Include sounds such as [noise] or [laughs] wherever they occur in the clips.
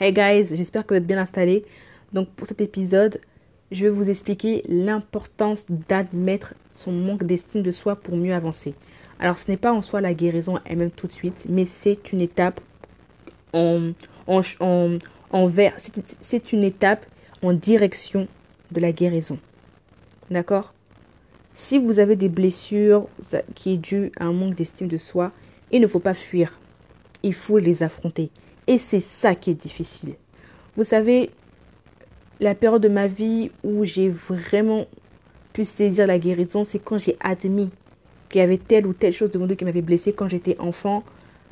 Hey guys, j'espère que vous êtes bien installés. Donc pour cet épisode, je vais vous expliquer l'importance d'admettre son manque d'estime de soi pour mieux avancer. Alors ce n'est pas en soi la guérison elle-même tout de suite, mais c'est une étape en, en, en, vers, c'est une étape en direction de la guérison. D'accord? Si vous avez des blessures qui est dues à un manque d'estime de soi, il ne faut pas fuir. Il faut les affronter. Et c'est ça qui est difficile. Vous savez, la période de ma vie où j'ai vraiment pu saisir la guérison, c'est quand j'ai admis qu'il y avait telle ou telle chose devant nous qui m'avait blessé quand j'étais enfant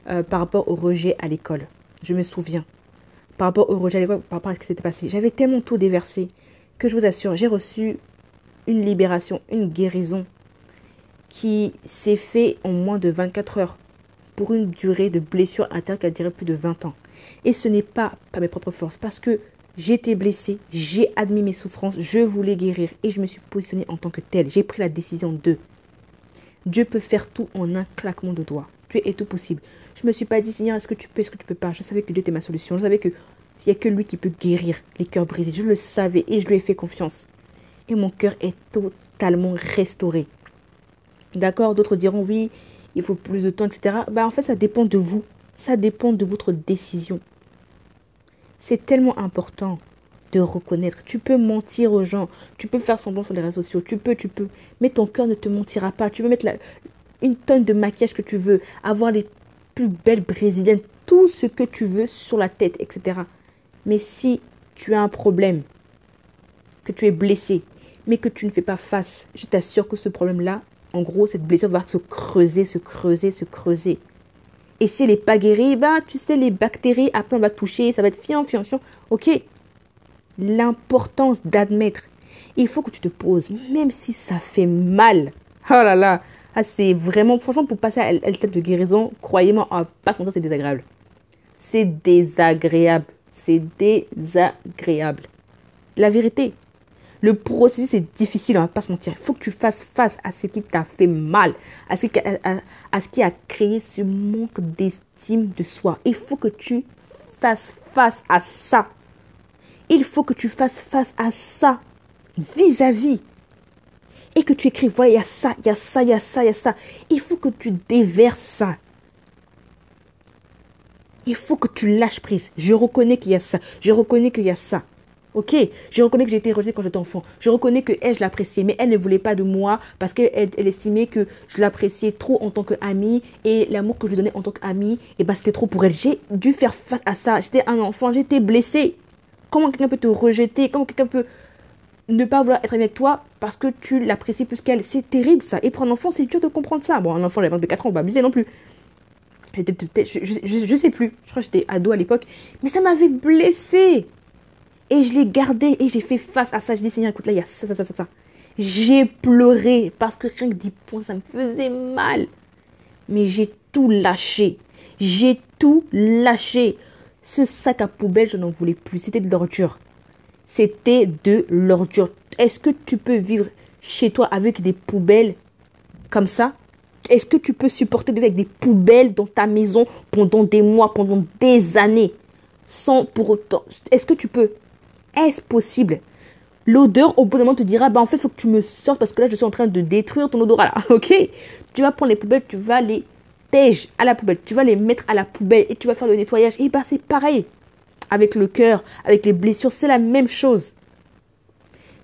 euh, par rapport au rejet à l'école. Je me souviens. Par rapport au rejet à l'école, par rapport à ce qui s'était passé. J'avais tellement tout déversé que je vous assure, j'ai reçu une libération, une guérison qui s'est fait en moins de 24 heures pour une durée de blessure interne qui a duré plus de 20 ans. Et ce n'est pas par mes propres forces, parce que j'étais blessée, j'ai admis mes souffrances, je voulais guérir et je me suis positionnée en tant que telle. J'ai pris la décision de. Dieu peut faire tout en un claquement de doigts. Dieu est tout possible. Je ne me suis pas dit, Seigneur, est-ce que tu peux, est-ce que tu peux pas? Je savais que Dieu était ma solution. Je savais que s'il n'y a que lui qui peut guérir les cœurs brisés. Je le savais et je lui ai fait confiance. Et mon cœur est totalement restauré. D'accord? D'autres diront, oui, il faut plus de temps, etc. Bah, en fait, ça dépend de vous. Ça dépend de votre décision. C'est tellement important de reconnaître. Tu peux mentir aux gens, tu peux faire semblant sur les réseaux sociaux, tu peux, tu peux, mais ton cœur ne te mentira pas. Tu peux mettre une tonne de maquillage que tu veux, avoir les plus belles brésiliennes, tout ce que tu veux sur la tête, etc. Mais si tu as un problème, que tu es blessé, mais que tu ne fais pas face, je t'assure que ce problème-là, en gros, cette blessure va se creuser, se creuser, se creuser. Et si elle n'est pas guérie, bah, tu sais, les bactéries, après on va toucher, ça va être fiant, fiant, fiant. Ok. L'importance d'admettre. Il faut que tu te poses, même si ça fait mal. Oh là là. Ah, c'est vraiment, franchement, pour passer à l'étape de guérison, croyez-moi, oh, pas son c'est désagréable. C'est désagréable. C'est désagréable. La vérité. Le processus est difficile, on va pas se mentir. Il faut que tu fasses face à ce qui t'a fait mal, à ce, qui a, créé ce manque d'estime de soi. Il faut que tu fasses face à ça. Il faut que tu fasses face à ça vis-à-vis. Et que tu écris, voilà, il y a ça, il y a ça, il y a ça, il y a ça. Il faut que tu déverses ça. Il faut que tu lâches prise. Je reconnais qu'il y a ça. Je reconnais qu'il y a ça. Ok, je reconnais que j'ai été rejetée quand j'étais enfant. Je reconnais que elle, je l'appréciais, mais elle ne voulait pas de moi parce qu'elle elle estimait que je l'appréciais trop en tant qu'amie et l'amour que je donnais en tant qu'amie, et eh ben c'était trop pour elle. J'ai dû faire face à ça. J'étais un enfant, j'étais blessée. Comment quelqu'un peut te rejeter? Comment quelqu'un peut ne pas vouloir être avec toi parce que tu l'apprécies plus qu'elle? C'est terrible ça. Et pour un enfant, c'est dur de comprendre ça. Bon, un enfant, il a 24 ans, on va abuser non plus. J'étais, je, je, je sais plus. Je crois que j'étais ado à l'époque. Mais ça m'avait blessée. Et je l'ai gardé et j'ai fait face à ça. Je dis, Seigneur, écoute, là, il y a ça, ça, ça, ça, ça. J'ai pleuré parce que rien que 10 points, ça me faisait mal. Mais j'ai tout lâché. J'ai tout lâché. Ce sac à poubelle, je n'en voulais plus. C'était de l'ordure. C'était de l'ordure. Est-ce que tu peux vivre chez toi avec des poubelles comme ça? Est-ce que tu peux supporter de vivre avec des poubelles dans ta maison pendant des mois, pendant des années Sans pour autant... Est-ce que tu peux est-ce possible? L'odeur, au bout d'un moment, te dira, bah en fait, il faut que tu me sortes parce que là, je suis en train de détruire ton odorat là, [laughs] ok? Tu vas prendre les poubelles, tu vas les tèges à la poubelle, tu vas les mettre à la poubelle et tu vas faire le nettoyage. Et bah c'est pareil. Avec le cœur, avec les blessures, c'est la même chose.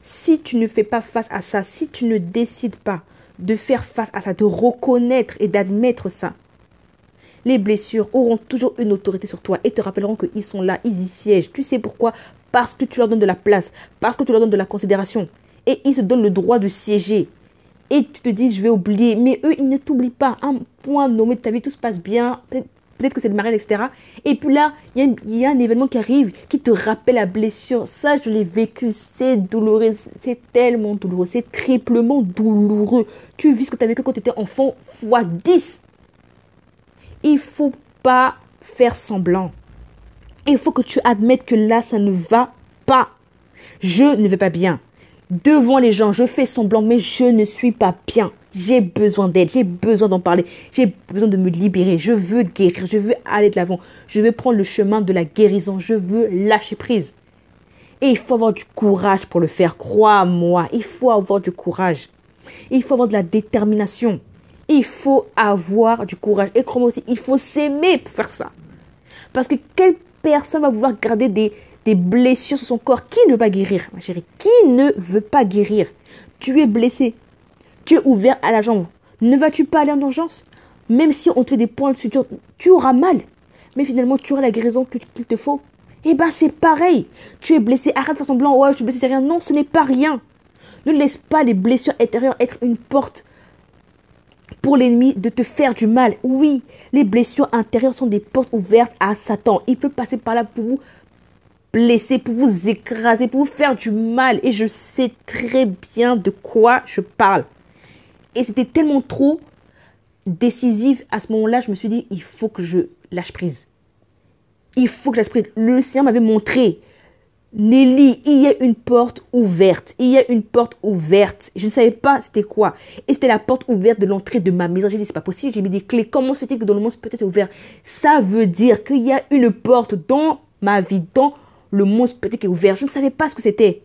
Si tu ne fais pas face à ça, si tu ne décides pas de faire face à ça, de reconnaître et d'admettre ça, les blessures auront toujours une autorité sur toi et te rappelleront qu'ils sont là, ils y siègent. Tu sais pourquoi? Parce que tu leur donnes de la place, parce que tu leur donnes de la considération. Et ils se donnent le droit de siéger. Et tu te dis, je vais oublier. Mais eux, ils ne t'oublient pas. Un point nommé de ta vie, tout se passe bien. Peut-être que c'est le mariage, etc. Et puis là, il y, a un événement qui arrive qui te rappelle la blessure. Ça, je l'ai vécu. C'est douloureux. C'est tellement douloureux. C'est triplement douloureux. Tu vis ce que tu as vécu quand tu étais enfant fois 10. Il faut pas faire semblant. Il faut que tu admettes que là, ça ne va pas. Je ne vais pas bien. Devant les gens, je fais semblant, mais je ne suis pas bien. J'ai besoin d'aide, j'ai besoin d'en parler, j'ai besoin de me libérer. Je veux guérir, je veux aller de l'avant, je veux prendre le chemin de la guérison, je veux lâcher prise. Et il faut avoir du courage pour le faire, crois-moi, il faut avoir du courage. Il faut avoir de la détermination. Il faut avoir du courage. Et crois-moi aussi, il faut s'aimer pour faire ça. Parce que quelle personne va vouloir garder des, des blessures sur son corps Qui ne veut pas guérir, ma chérie? Qui ne veut pas guérir? Tu es blessé, tu es ouvert à la jambe. Ne vas-tu pas aller en urgence? Même si on te fait des points de suture, tu auras mal. Mais finalement, tu auras la guérison qu'il te faut. Eh bien, c'est pareil. Tu es blessé, arrête de faire semblant, ouais, je suis blessé, c'est rien. Non, ce n'est pas rien. Ne laisse pas les blessures intérieures être une porte pour l'ennemi de te faire du mal. Oui, les blessures intérieures sont des portes ouvertes à Satan. Il peut passer par là pour vous blesser, pour vous écraser, pour vous faire du mal. Et je sais très bien de quoi je parle. Et c'était tellement trop décisif à ce moment-là, je me suis dit, il faut que je lâche prise. Il faut que je lâche prise. Le Seigneur m'avait montré, Nelly, il y a une porte ouverte. Il y a une porte ouverte. Je ne savais pas c'était quoi. Et c'était la porte ouverte de l'entrée de ma maison. J'ai dit, c'est pas possible. J'ai mis des clés. Comment se fait-il que dans le monde, peut-être ouvert? Ça veut dire qu'il y a une porte dans ma vie, dans le monde peut-être ouvert. Je ne savais pas ce que c'était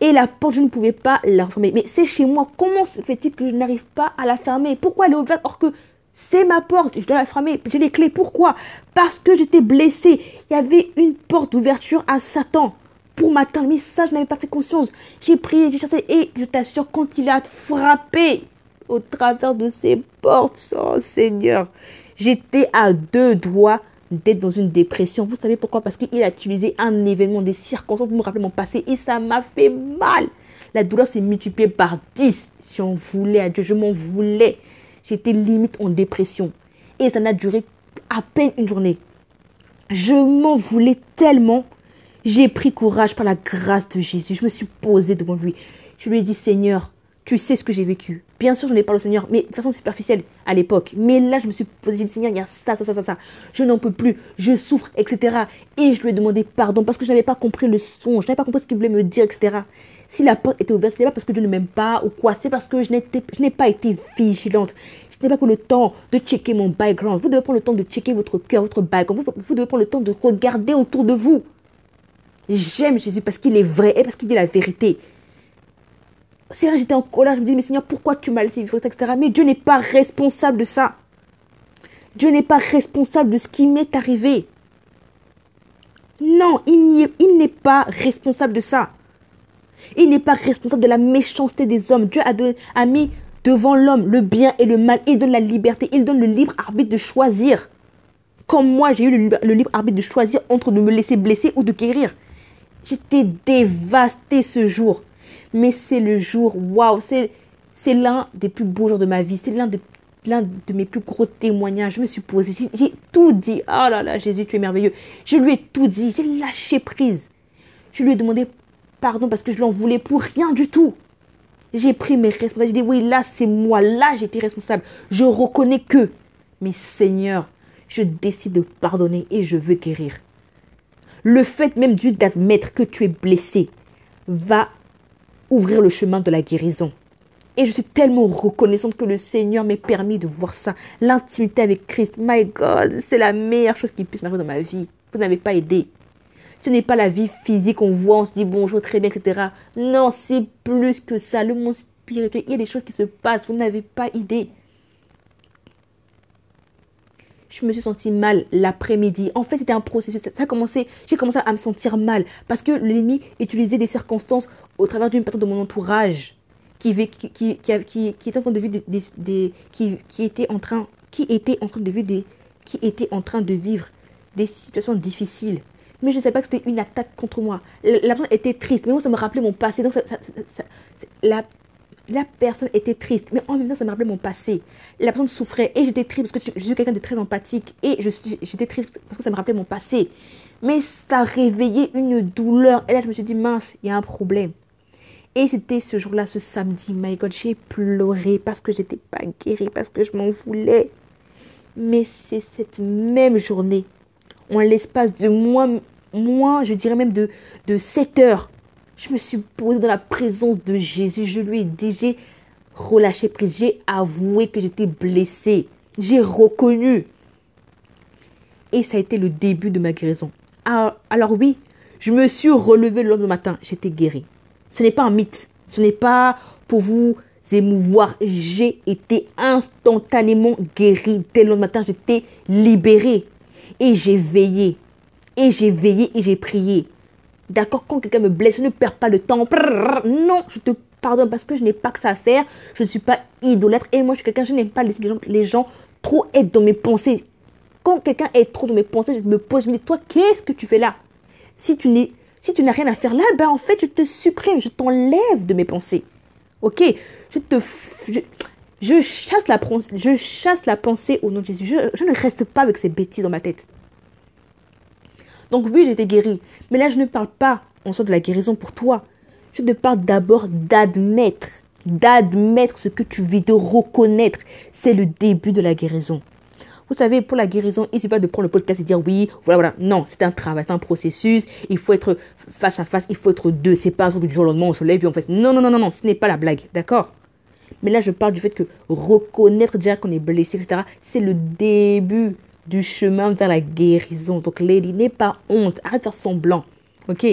et la porte, je ne pouvais pas la refermer. Mais c'est chez moi. Comment se fait-il que je n'arrive pas à la fermer? Pourquoi elle est ouverte or que c'est ma porte? Je dois la fermer. J'ai les clés. Pourquoi? Parce que j'étais blessée. Il y avait une porte d'ouverture à Satan pour m'atteindre. Mais ça, je n'avais pas fait conscience. J'ai prié, j'ai cherché et je t'assure, quand il a frappé au travers de ces portes, oh Seigneur, j'étais à deux doigts d'être dans une dépression. Vous savez pourquoi? Parce qu'il a utilisé un événement, des circonstances pour me rappeler mon passé et ça m'a fait mal. La douleur s'est multipliée par 10. J'en voulais à Dieu, je m'en voulais. J'étais limite en dépression. Et ça n'a duré à peine une journée. Je m'en voulais tellement. J'ai pris courage par la grâce de Jésus. Je me suis posée devant lui. Je lui ai dit, Seigneur, tu sais ce que j'ai vécu. Bien sûr, je n'ai pas au Seigneur, mais de façon superficielle à l'époque. Mais là, je me suis posé, j'ai dit, Seigneur, il y a ça, ça, ça, ça, ça. Je n'en peux plus, je souffre, etc. Et je lui ai demandé pardon parce que je n'avais pas compris le son, je n'avais pas compris ce qu'il voulait me dire, etc. Si la porte était ouverte, ce pas parce que Dieu ne m'aime pas ou quoi, c'est parce que je n'ai pas été vigilante. Je n'ai pas pris le temps de checker mon background. Vous devez prendre le temps de checker votre cœur, votre background. Vous, vous devez prendre le temps de regarder autour de vous. J'aime Jésus parce qu'il est vrai et parce qu'il dit la vérité. Vrai, j'étais en colère, je me dis, mais Seigneur, pourquoi tu m'as laissé vivre ça, etc. Mais Dieu n'est pas responsable de ça. Dieu n'est pas responsable de ce qui m'est arrivé. Non, il n'est pas responsable de ça. Il n'est pas responsable de la méchanceté des hommes. Dieu a, a mis devant l'homme le bien et le mal. Il donne la liberté. Il donne le libre arbitre de choisir. Comme moi, j'ai eu le, le, libre arbitre de choisir entre de me laisser blesser ou de guérir. J'étais dévastée ce jour mais c'est le jour, waouh, c'est, c'est l'un des plus beaux jours de ma vie, c'est l'un de, l'un de mes plus gros témoignages. Je me suis posée, j'ai, tout dit. Oh là là, Jésus, tu es merveilleux. Je lui ai tout dit, j'ai lâché prise. Je lui ai demandé pardon parce que je l'en voulais pour rien du tout. J'ai pris mes responsabilités. Dit, oui, là, c'est moi. Là, j'étais responsable. Je reconnais que. Mais Seigneur, je décide de pardonner et je veux guérir. Le fait même d'admettre que tu es blessé va ouvrir le chemin de la guérison. Et je suis tellement reconnaissante que le Seigneur m'ait permis de voir ça. L'intimité avec Christ. My God, c'est la meilleure chose qui puisse m'arriver dans ma vie. Vous n'avez pas aidé. Ce n'est pas la vie physique, on voit, on se dit bonjour, très bien, etc. Non, c'est plus que ça. Le monde spirituel, il y a des choses qui se passent. Vous n'avez pas idée je me suis sentie mal l'après-midi. En fait, c'était un processus. Ça a commencé, j'ai commencé à me sentir mal parce que l'ennemi utilisait des circonstances au travers d'une personne de mon entourage qui, était en train de vivre des, qui, était en train qui était en train de vivre qui était en train de vivre des situations difficiles. Mais je ne savais pas que c'était une attaque contre moi. La, personne était triste, mais moi ça me rappelait mon passé. Donc ça, la la personne était triste, mais en même temps, ça me rappelait mon passé. La personne souffrait et j'étais triste parce que je suis quelqu'un de très empathique et j'étais triste parce que ça me rappelait mon passé. Mais ça a réveillé une douleur. Et là, je me suis dit, mince, il y a un problème. Et c'était ce jour-là, ce samedi, my God, j'ai pleuré parce que j'étais pas guérie, parce que je m'en voulais. Mais c'est cette même journée, en l'espace de moins, moins, je dirais même de, de 7 heures, je me suis posée dans la présence de Jésus. Je lui ai dit, relâché prise. J'ai avoué que j'étais blessée. J'ai reconnu. Et ça a été le début de ma guérison. Alors, ah, alors oui, je me suis relevée le lendemain matin. J'étais guérie. Ce n'est pas un mythe. Ce n'est pas pour vous émouvoir. J'ai été instantanément guérie. Dès le lendemain matin, j'étais libérée. Et j'ai veillé. Et j'ai veillé et j'ai prié. D'accord, quand quelqu'un me blesse, je ne perds pas le temps. Non, je te pardonne parce que je n'ai pas que ça à faire. Je ne suis pas idolâtre. Et moi, je suis quelqu'un, je n'aime pas laisser les gens, gens trop être dans mes pensées. Quand quelqu'un est trop dans mes pensées, je me pose, je me dis, toi, qu'est-ce que tu fais là? Si tu n'es si tu n'as rien à faire là, ben en fait, je te supprime, je t'enlève de mes pensées. Ok? Je te. Je, chasse la, je chasse la pensée au nom de Jésus. Je, ne reste pas avec ces bêtises dans ma tête. Donc, oui, été guérie. Mais là, je ne parle pas en soi de la guérison pour toi. Je te parle d'abord d'admettre. D'admettre ce que tu vis, de reconnaître. C'est le début de la guérison. Vous savez, pour la guérison, il ne pas de prendre le podcast et dire oui, voilà, voilà. Non, c'est un travail, c'est un processus. Il faut être face à face, il faut être deux. C'est pas un truc du jour au lendemain, on se lève puis on fait. Non, non, non, non, non, ce n'est pas la blague, d'accord? Mais là, je parle du fait que reconnaître déjà qu'on est blessé, etc., c'est le début du chemin vers la guérison. Donc, Lady, n'aie pas honte, arrête de faire semblant, ok?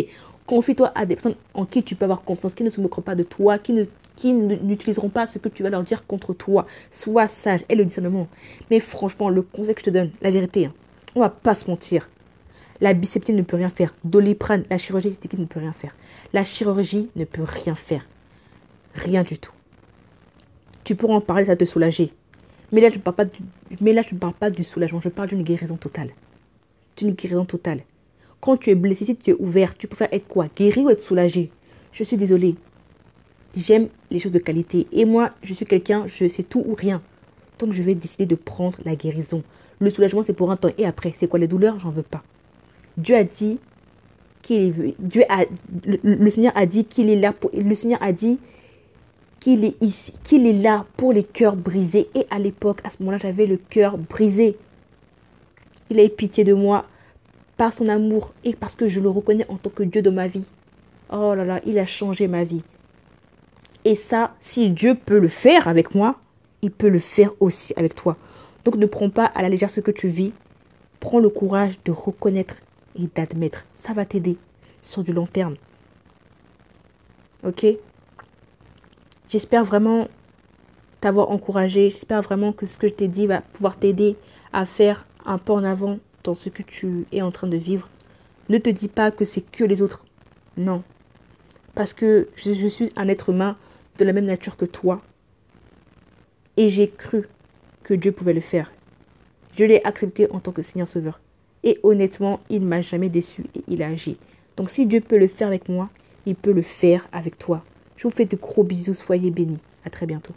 Confie-toi à des personnes en qui tu peux avoir confiance, qui ne se moqueront pas de toi, qui ne qui n'utiliseront pas ce que tu vas leur dire contre toi. Sois sage et le discernement. Mais franchement, le conseil que je te donne, la vérité, hein, on va pas se mentir. La biceptine ne peut rien faire. Doliprane, la chirurgie esthétique ne peut rien faire. La chirurgie ne peut rien faire. Rien du tout. Tu pourras en parler, ça te soulager. Mais là, je ne parle pas du, mais là, je parle pas du soulagement. Je parle d'une guérison totale. D'une guérison totale. Quand tu es blessé, si tu es ouvert, tu préfères être quoi? Guéri ou être soulagé? Je suis désolée j'aime les choses de qualité. Et moi, je suis quelqu'un, je sais tout ou rien. Donc, je vais décider de prendre la guérison. Le soulagement, c'est pour un temps. Et après, c'est quoi les douleurs? J'en veux pas. Dieu a dit qu'il Dieu a, le, Seigneur a dit qu'il est là pour, le Seigneur a dit qu'il est ici, qu'il est là pour les cœurs brisés. Et à l'époque, à ce moment-là, j'avais le cœur brisé. Il a eu pitié de moi par son amour et parce que je le reconnais en tant que Dieu de ma vie. Oh là là, il a changé ma vie. Et ça, si Dieu peut le faire avec moi, il peut le faire aussi avec toi. Donc ne prends pas à la légère ce que tu vis. Prends le courage de reconnaître et d'admettre. Ça va t'aider sur du long terme. Ok? J'espère vraiment t'avoir encouragé. J'espère vraiment que ce que je t'ai dit va pouvoir t'aider à faire un pas en avant dans ce que tu es en train de vivre. Ne te dis pas que c'est que les autres. Non. Parce que je, suis un être humain de la même nature que toi. Et j'ai cru que Dieu pouvait le faire. Je l'ai accepté en tant que Seigneur Sauveur. Et honnêtement, il ne m'a jamais déçu et il a agi. Donc si Dieu peut le faire avec moi, il peut le faire avec toi. Je vous fais de gros bisous, soyez bénis. À très bientôt.